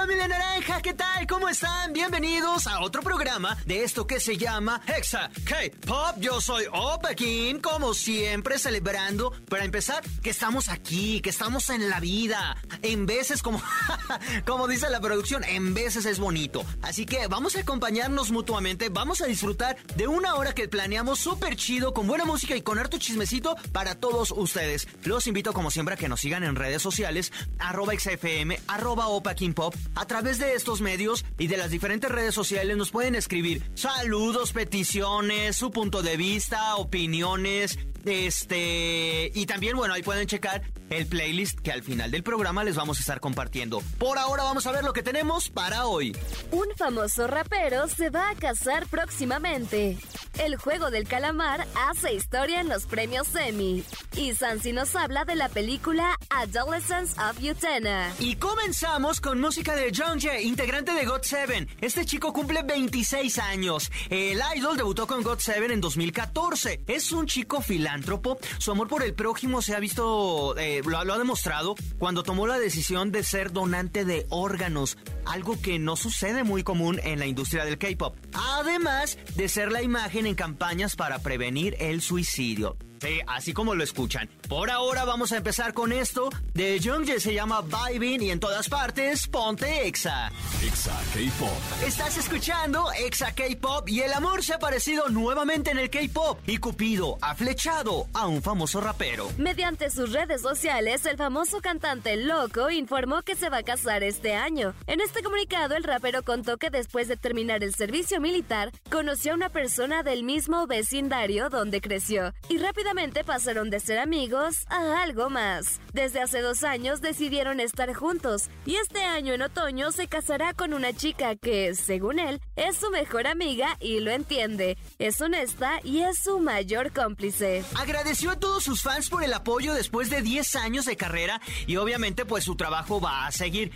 familia naranja, ¿qué tal? ¿Cómo están? Bienvenidos a otro programa de esto que se llama Hexa K-Pop. Yo soy Opa Kim, como siempre, celebrando, para empezar, que estamos aquí, que estamos en la vida. En veces, como, como dice la producción, en veces es bonito. Así que vamos a acompañarnos mutuamente, vamos a disfrutar de una hora que planeamos súper chido, con buena música y con harto chismecito para todos ustedes. Los invito, como siempre, a que nos sigan en redes sociales, arroba XFM, arroba Opa Kim Pop a través de estos medios y de las diferentes redes sociales nos pueden escribir saludos, peticiones, su punto de vista, opiniones, este, y también, bueno, ahí pueden checar el playlist que al final del programa les vamos a estar compartiendo. Por ahora vamos a ver lo que tenemos para hoy. Un famoso rapero se va a casar próximamente. El juego del calamar hace historia en los premios Emmy. Y Sansi nos habla de la película Adolescence of Utena. Y comenzamos con música de John Jay, integrante de God 7. Este chico cumple 26 años. El idol debutó con God 7 en 2014. Es un chico filántropo. Su amor por el prójimo se ha visto, eh, lo, lo ha demostrado cuando tomó la decisión de ser donante de órganos, algo que no sucede muy común en la industria del K-pop. Además de ser la imagen en campañas para prevenir el suicidio. Sí, así como lo escuchan. Por ahora vamos a empezar con esto de Jungje, se llama Vibing y en todas partes ponte Exa. Exa K-Pop. Estás escuchando Exa K-Pop y el amor se ha aparecido nuevamente en el K-Pop y Cupido ha flechado a un famoso rapero. Mediante sus redes sociales, el famoso cantante Loco informó que se va a casar este año. En este comunicado, el rapero contó que después de terminar el servicio militar, conoció a una persona del mismo vecindario donde creció y rápidamente pasaron de ser amigos a algo más. Desde hace dos años decidieron estar juntos y este año en otoño se casará con una chica que, según él, es su mejor amiga y lo entiende. Es honesta y es su mayor cómplice. Agradeció a todos sus fans por el apoyo después de 10 años de carrera y obviamente pues su trabajo va a seguir.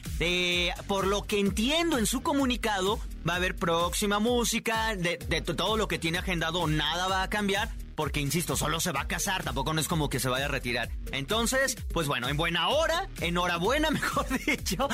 por lo que entiendo en su comunicado, va a haber próxima música, de, de todo lo que tiene agendado nada va a cambiar porque insisto, solo se va a casar, tampoco no es como que se vaya a retirar. Entonces, pues bueno, en buena hora, enhorabuena, mejor dicho.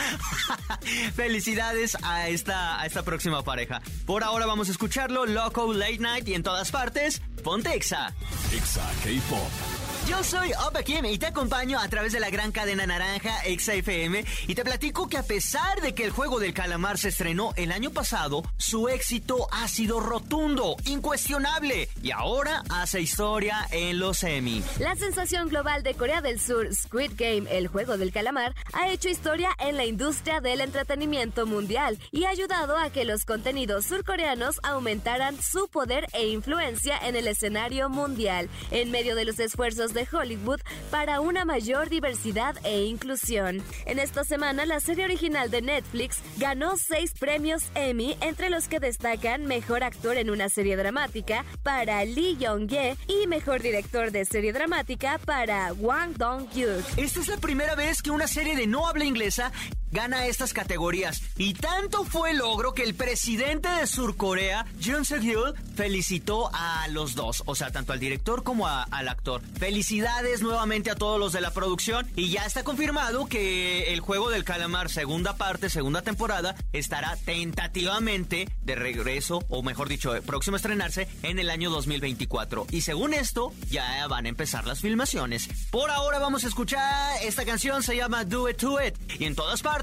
Felicidades a esta, a esta próxima pareja. Por ahora vamos a escucharlo, Loco Late Night y en todas partes, ponte Exa. Exa K-Pop. Yo soy Opa Kim y te acompaño a través de la gran cadena naranja XFM y te platico que a pesar de que el juego del calamar se estrenó el año pasado, su éxito ha sido rotundo, incuestionable y ahora hace historia en los Emmy. La sensación global de Corea del Sur, Squid Game, el juego del calamar, ha hecho historia en la industria del entretenimiento mundial y ha ayudado a que los contenidos surcoreanos aumentaran su poder e influencia en el escenario mundial. En medio de los esfuerzos de Hollywood para una mayor diversidad e inclusión. En esta semana, la serie original de Netflix ganó seis premios Emmy, entre los que destacan Mejor Actor en una serie dramática para Lee Young-ye y Mejor Director de Serie Dramática para Wang Dong-hyuk. Esta es la primera vez que una serie de no habla inglesa gana estas categorías. Y tanto fue el logro que el presidente de Surcorea, Jun Suk-yeol, felicitó a los dos, o sea, tanto al director como al actor. Felicidades nuevamente a todos los de la producción y ya está confirmado que el juego del calamar segunda parte, segunda temporada, estará tentativamente de regreso, o mejor dicho, próximo a estrenarse en el año 2024. Y según esto, ya van a empezar las filmaciones. Por ahora vamos a escuchar esta canción, se llama Do It To It. Y en todas partes,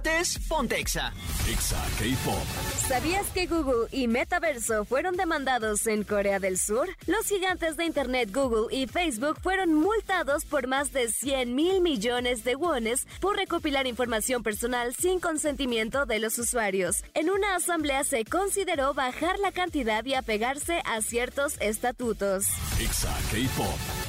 Pontexa. Exa K-Pop. ¿Sabías que Google y Metaverso fueron demandados en Corea del Sur? Los gigantes de Internet Google y Facebook fueron multados por más de 100 mil millones de wones por recopilar información personal sin consentimiento de los usuarios. En una asamblea se consideró bajar la cantidad y apegarse a ciertos estatutos. Exa K-Pop.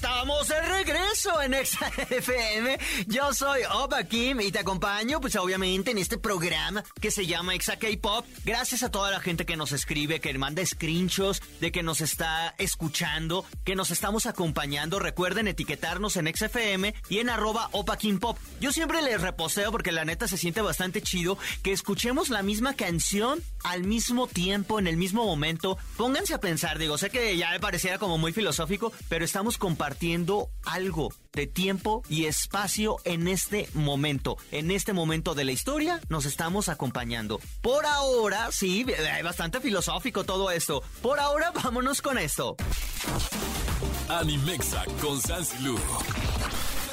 Esta estamos de regreso en FM. Yo soy Opa Kim y te acompaño, pues obviamente, en este programa que se llama Exa K-Pop. Gracias a toda la gente que nos escribe, que manda screenshots de que nos está escuchando, que nos estamos acompañando. Recuerden etiquetarnos en XFM y en arroba Opa Kim Pop. Yo siempre les reposteo porque la neta se siente bastante chido que escuchemos la misma canción al mismo tiempo, en el mismo momento. Pónganse a pensar, digo, sé que ya me pareciera como muy filosófico, pero estamos compartiendo algo de tiempo y espacio en este momento. En este momento de la historia nos estamos acompañando. Por ahora, sí, es bastante filosófico todo esto. Por ahora, vámonos con esto. Animexa con Sansilu.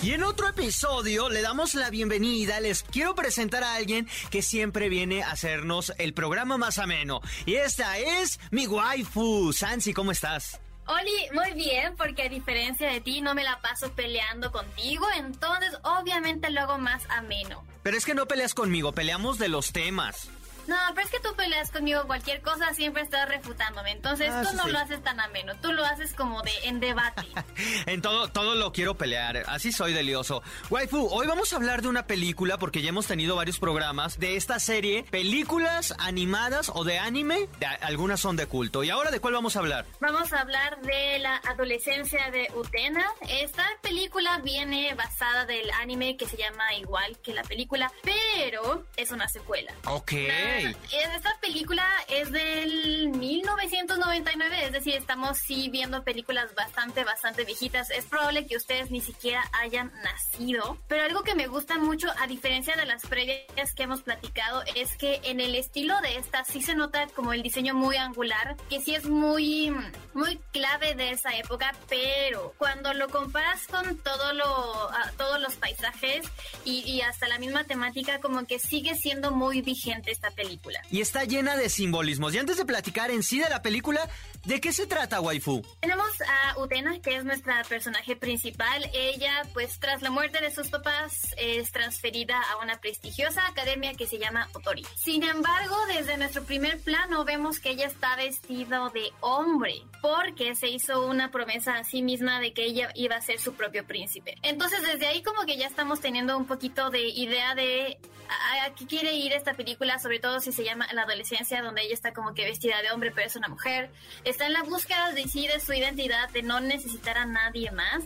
Y en otro episodio le damos la bienvenida, les quiero presentar a alguien que siempre viene a hacernos el programa más ameno. Y esta es mi waifu. Sansi, ¿cómo estás? Oli, muy bien, porque a diferencia de ti no me la paso peleando contigo, entonces obviamente lo hago más ameno. Pero es que no peleas conmigo, peleamos de los temas. No, pero es que tú peleas conmigo cualquier cosa, siempre estás refutándome. Entonces ah, tú no lo haces tan ameno, tú lo haces como de en debate. en todo, todo lo quiero pelear, así soy delioso. Waifu, hoy vamos a hablar de una película porque ya hemos tenido varios programas de esta serie, películas animadas o de anime, algunas son de culto. ¿Y ahora de cuál vamos a hablar? Vamos a hablar de la adolescencia de Utena. Esta película viene basada del anime que se llama igual que la película, pero es una secuela. Ok. Esta película es del 1999, es decir, estamos sí viendo películas bastante, bastante viejitas. Es probable que ustedes ni siquiera hayan nacido, pero algo que me gusta mucho, a diferencia de las previas que hemos platicado, es que en el estilo de esta sí se nota como el diseño muy angular, que sí es muy, muy clave de esa época, pero cuando lo comparas con todo lo, todos los paisajes y, y hasta la misma temática, como que sigue siendo muy vigente esta película. Y está llena de simbolismos. Y antes de platicar en sí de la película, ¿de qué se trata, waifu? Tenemos a Utena, que es nuestra personaje principal. Ella, pues tras la muerte de sus papás, es transferida a una prestigiosa academia que se llama Otori. Sin embargo, desde nuestro primer plano vemos que ella está vestido de hombre, porque se hizo una promesa a sí misma de que ella iba a ser su propio príncipe. Entonces, desde ahí como que ya estamos teniendo un poquito de idea de a qué quiere ir esta película, sobre todo si se llama La adolescencia, donde ella está como que vestida de hombre, pero es una mujer. Está en la búsqueda de sí, de su identidad, de no necesitar a nadie más.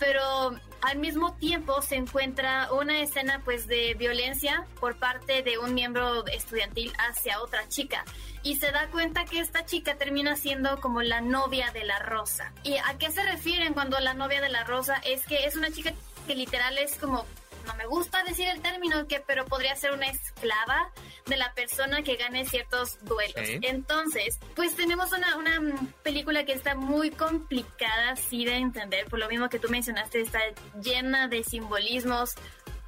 Pero al mismo tiempo se encuentra una escena pues de violencia por parte de un miembro estudiantil hacia otra chica y se da cuenta que esta chica termina siendo como la novia de la rosa. ¿Y a qué se refieren cuando la novia de la rosa es que es una chica que literal es como no me gusta decir el término, que, pero podría ser una esclava de la persona que gane ciertos duelos. Entonces, pues tenemos una, una película que está muy complicada, sí, de entender, por lo mismo que tú mencionaste, está llena de simbolismos,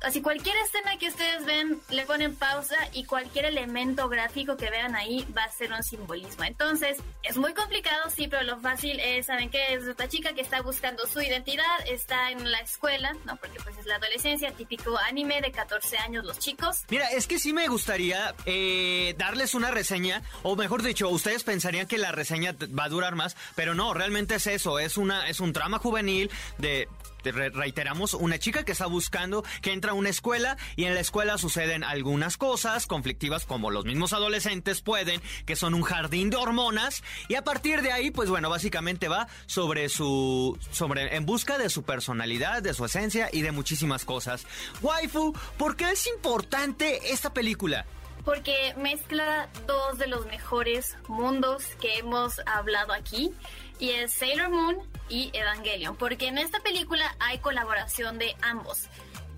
Así cualquier escena que ustedes ven, le ponen pausa y cualquier elemento gráfico que vean ahí va a ser un simbolismo. Entonces, es muy complicado, sí, pero lo fácil es, ¿saben qué? Es esta chica que está buscando su identidad, está en la escuela, ¿no? Porque pues es la adolescencia, típico anime de 14 años los chicos. Mira, es que sí me gustaría eh, darles una reseña, o mejor dicho, ustedes pensarían que la reseña va a durar más, pero no, realmente es eso, es, una, es un trama juvenil de reiteramos, una chica que está buscando que entra a una escuela y en la escuela suceden algunas cosas conflictivas como los mismos adolescentes pueden, que son un jardín de hormonas y a partir de ahí, pues bueno, básicamente va sobre su, sobre, en busca de su personalidad, de su esencia y de muchísimas cosas. Waifu, ¿por qué es importante esta película? Porque mezcla dos de los mejores mundos que hemos hablado aquí y es Sailor Moon y Evangelion, porque en esta película hay colaboración de ambos.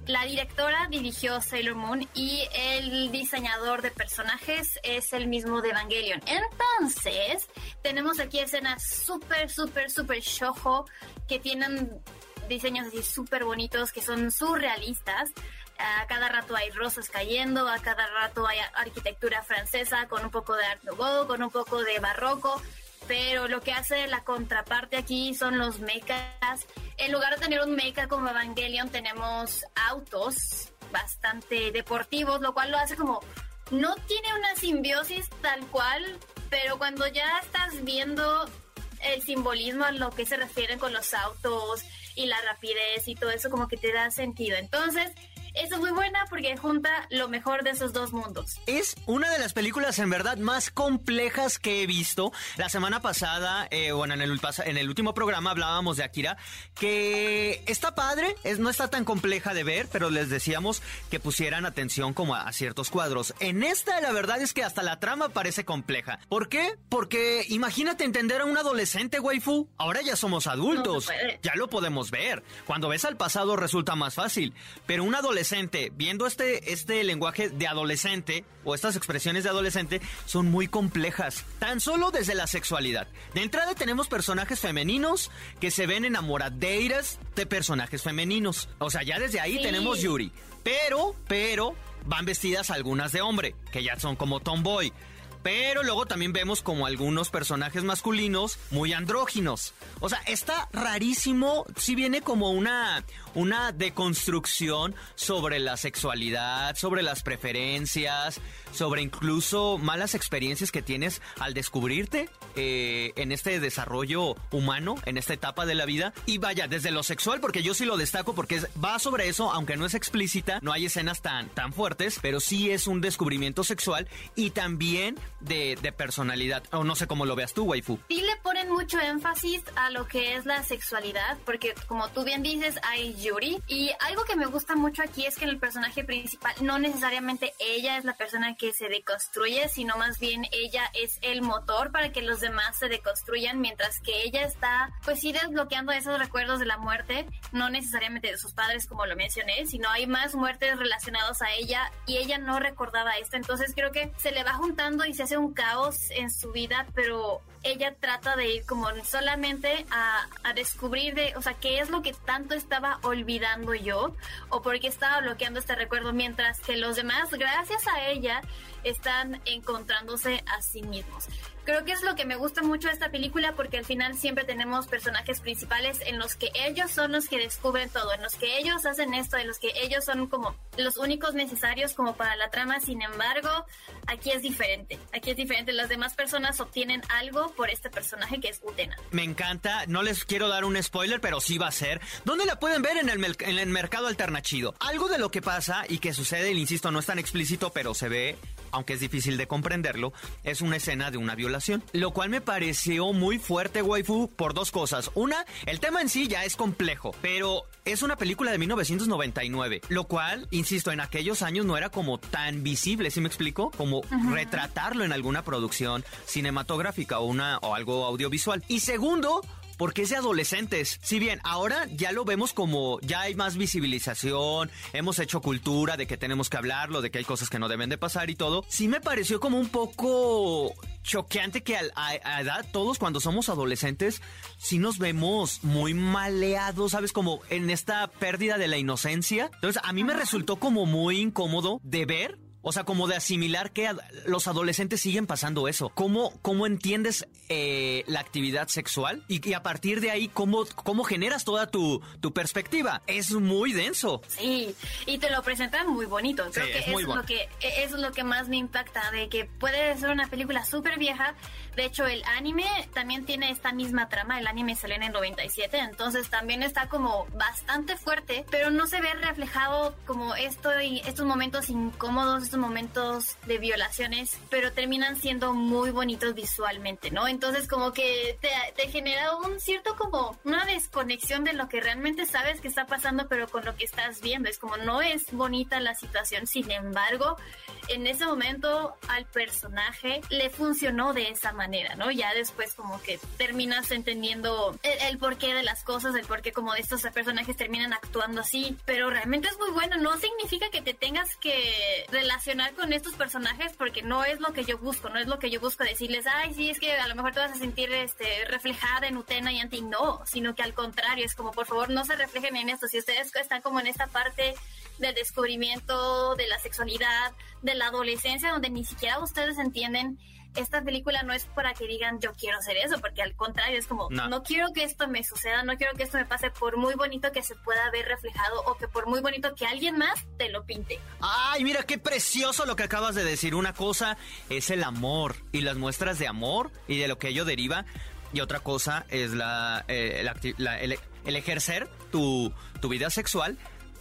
La directora dirigió Sailor Moon y el diseñador de personajes es el mismo de Evangelion. Entonces, tenemos aquí escenas súper, súper, súper shojo que tienen diseños así súper bonitos, que son surrealistas. A cada rato hay rosas cayendo, a cada rato hay arquitectura francesa con un poco de Art Nouveau, con un poco de barroco pero lo que hace la contraparte aquí son los mechas. En lugar de tener un mecha como Evangelion, tenemos autos bastante deportivos, lo cual lo hace como no tiene una simbiosis tal cual, pero cuando ya estás viendo el simbolismo a lo que se refieren con los autos y la rapidez y todo eso como que te da sentido. Entonces, es muy buena porque junta lo mejor de esos dos mundos. Es una de las películas en verdad más complejas que he visto. La semana pasada, eh, bueno, en el, en el último programa hablábamos de Akira, que está padre, es, no está tan compleja de ver, pero les decíamos que pusieran atención como a, ciertos cuadros. En esta, la verdad es que hasta la trama parece compleja. ¿Por qué? Porque imagínate entender a un adolescente, waifu. Ahora ya somos adultos, ya lo podemos ver. Cuando ves al pasado resulta más fácil, pero un adolescente viendo este, este lenguaje de adolescente o estas expresiones de adolescente son muy complejas, tan solo desde la sexualidad. De entrada tenemos personajes femeninos que se ven enamoradeiras de personajes femeninos. O sea, ya desde ahí tenemos Yuri. Pero, pero, van vestidas algunas de hombre, que ya son como tomboy. Pero luego también vemos como algunos personajes masculinos muy andróginos. O sea, está rarísimo. Si viene como una, una deconstrucción sobre la sexualidad, sobre las preferencias, sobre incluso malas experiencias que tienes al descubrirte eh, en este desarrollo humano, en esta etapa de la vida. Y vaya, desde lo sexual, porque yo sí lo destaco porque va sobre eso, aunque no es explícita, no hay escenas tan, tan fuertes, pero sí es un descubrimiento sexual y también de, personalidad. O no sé cómo lo veas tú, waifu. Sí le ponen mucho énfasis a lo que es la sexualidad, porque como tú bien dices, hay Yuri. Y algo que me gusta mucho aquí es que en el personaje principal no necesariamente ella es la persona que se deconstruye, sino más bien ella es el motor para que los demás se deconstruyan, mientras que ella está, pues sí, desbloqueando esos recuerdos de la muerte, no necesariamente de sus padres, como lo mencioné, sino hay más muertes relacionadas a ella y ella no recordaba esto. Entonces creo que se le va juntando y se hace un caos en su vida, pero ella trata de ir como solamente a, a, descubrir de, o sea, qué es lo que tanto estaba olvidando yo o por qué estaba bloqueando este recuerdo, mientras que los demás, gracias a ella, están encontrándose a sí mismos. Creo que es lo que me gusta mucho de esta película porque al final siempre tenemos personajes principales en los que ellos son los que descubren todo, en los que ellos hacen esto, en los que ellos son como los únicos necesarios como para la trama. Sin embargo, aquí es diferente. Aquí es diferente. Las demás personas obtienen algo por este personaje que es Utena. Me encanta. No les quiero dar un spoiler, pero sí va a ser. ¿Dónde la pueden ver en el, en el mercado alternativo? Algo de lo que pasa y que sucede, insisto, no es tan explícito, pero se ve aunque es difícil de comprenderlo, es una escena de una violación. Lo cual me pareció muy fuerte, waifu, por dos cosas. Una, el tema en sí ya es complejo, pero es una película de 1999, lo cual, insisto, en aquellos años no era como tan visible, ¿sí me explico? Como retratarlo en alguna producción cinematográfica o, una, o algo audiovisual. Y segundo, porque es de adolescentes. Si bien ahora ya lo vemos como ya hay más visibilización, hemos hecho cultura de que tenemos que hablarlo, de que hay cosas que no deben de pasar y todo, sí me pareció como un poco choqueante que a, edad todos cuando somos adolescentes sí nos vemos muy maleados, ¿sabes? Como en esta pérdida de la inocencia. Entonces a mí me resultó como muy incómodo de ver o sea, como de asimilar que los adolescentes siguen pasando eso. ¿Cómo, cómo entiendes eh, la actividad sexual? Y, a partir de ahí, ¿cómo, cómo generas toda tu, tu, perspectiva? Es muy denso. Sí, y te lo presentan muy bonito. Creo que es, lo que es lo que más me impacta, de que puede ser una película súper vieja. De hecho, el anime también tiene esta misma trama. El anime salió en el 97, entonces también está como bastante fuerte, pero no se ve reflejado como esto y estos momentos incómodos momentos de violaciones, pero terminan siendo muy bonitos visualmente, ¿no? Entonces como que te, te genera un cierto como una desconexión de lo que realmente sabes que está pasando, pero con lo que estás viendo. Es como no es bonita la situación, sin embargo, en ese momento al personaje le funcionó de esa manera, ¿no? Ya después como que terminas entendiendo el, porqué de las cosas, el porqué como de estos personajes terminan actuando así, pero realmente es muy bueno, no significa que te tengas que relacionar con estos personajes porque no es lo que yo busco, no es lo que yo busco decirles, ay, sí, es que a lo mejor te vas a sentir este, reflejada en Utena y Anti, no, sino que al contrario, es como por favor no se reflejen en esto, si ustedes están como en esta parte del descubrimiento de la sexualidad, de la adolescencia, donde ni siquiera ustedes entienden esta película no es para que digan yo quiero hacer eso, porque al contrario es como no. quiero que esto me suceda, no quiero que esto me pase por muy bonito que se pueda ver reflejado o que por muy bonito que alguien más te lo pinte. Ay, mira qué precioso lo que acabas de decir. Una cosa es el amor y las muestras de amor y de lo que ello deriva y otra cosa es la, eh, el, ejercer tu, tu vida sexual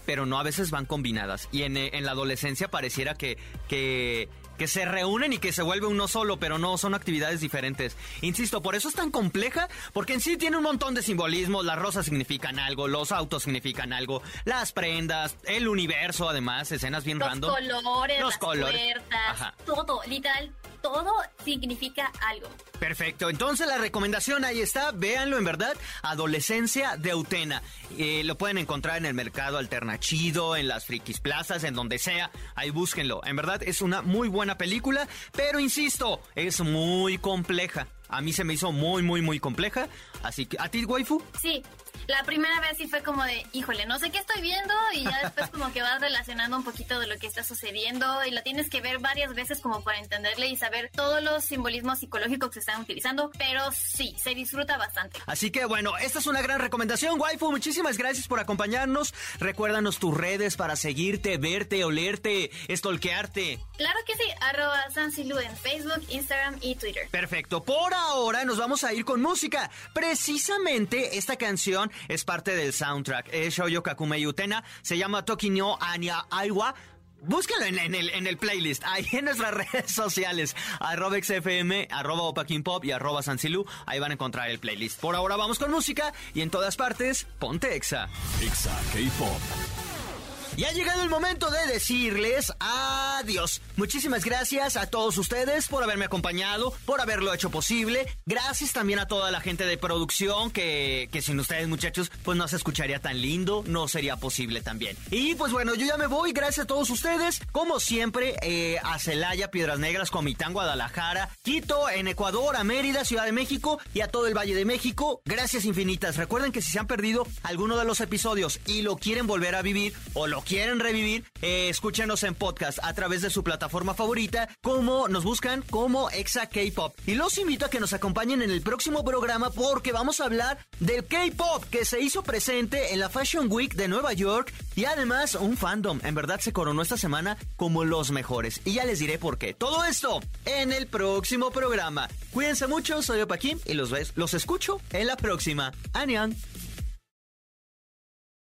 pero no a veces van combinadas. Y en, en la adolescencia pareciera que, que que se reúnen y que se vuelve uno solo, pero no, son actividades diferentes. Insisto, por eso es tan compleja, porque en sí tiene un montón de simbolismos, las rosas significan algo, los autos significan algo, las prendas, el universo además, escenas bien los random. Colores, los colores, puertas, todo, literal, todo significa algo. Perfecto, entonces la recomendación ahí está, véanlo en verdad, Adolescencia de Utena. Eh, lo pueden encontrar en el mercado alternachido, en las frikis plazas, en donde sea, ahí búsquenlo. En verdad es una muy buena película, pero insisto, es muy compleja. A mí se me hizo muy, muy, muy compleja. Así que, ¿a ti, waifu? Sí, la primera vez sí fue como de, híjole, no sé qué estoy viendo y ya después como que vas relacionando un poquito de lo que está sucediendo y la tienes que ver varias veces como para entenderle y saber todos los simbolismos psicológicos que se están utilizando, pero sí, se disfruta bastante. Así que bueno, esta es una gran recomendación, waifu, muchísimas gracias por acompañarnos. Recuérdanos tus redes para seguirte, verte, olerte, estolquearte. Claro que sí, arroba Sansilu en Facebook, Instagram y Twitter. Perfecto, por ahora nos vamos a ir con música. Precisamente esta canción es parte del soundtrack. Es Shoyo Kakume Yutena. Se llama Tokinyo Anya Aiwa. Búsquenlo en, el, en el playlist, ahí en nuestras redes sociales, arroba XFM, arroba Pop y arroba Sansilu, ahí van a encontrar el playlist. Por ahora vamos con música y en todas partes, ponte Exa. Exa K-Pop. Y ha llegado el momento de decirles adiós. Muchísimas gracias a todos ustedes por haberme acompañado, por haberlo hecho posible. Gracias también a toda la gente de producción que, que sin ustedes muchachos pues no se escucharía tan lindo, no sería posible también. Y pues bueno, yo ya me voy, gracias a todos ustedes. Como siempre, eh, a Celaya, Piedras Negras, Comitán, Guadalajara, Quito, en Ecuador, a Mérida, Ciudad de México y a todo el Valle de México. Gracias infinitas. Recuerden que si se han perdido alguno de los episodios y lo quieren volver a vivir o lo quieren revivir, eh, escúchenos en podcast a través de su plataforma favorita, como nos buscan como Exa K-Pop. Y los invito a que nos acompañen en el próximo programa porque vamos a hablar del K-Pop que se hizo presente en la Fashion Week de Nueva York y además un fandom en verdad se coronó esta semana como los mejores. Y ya les diré por qué. Todo esto en el próximo programa. Cuídense mucho, soy Opaquín y los, ves, los escucho en la próxima. Anian.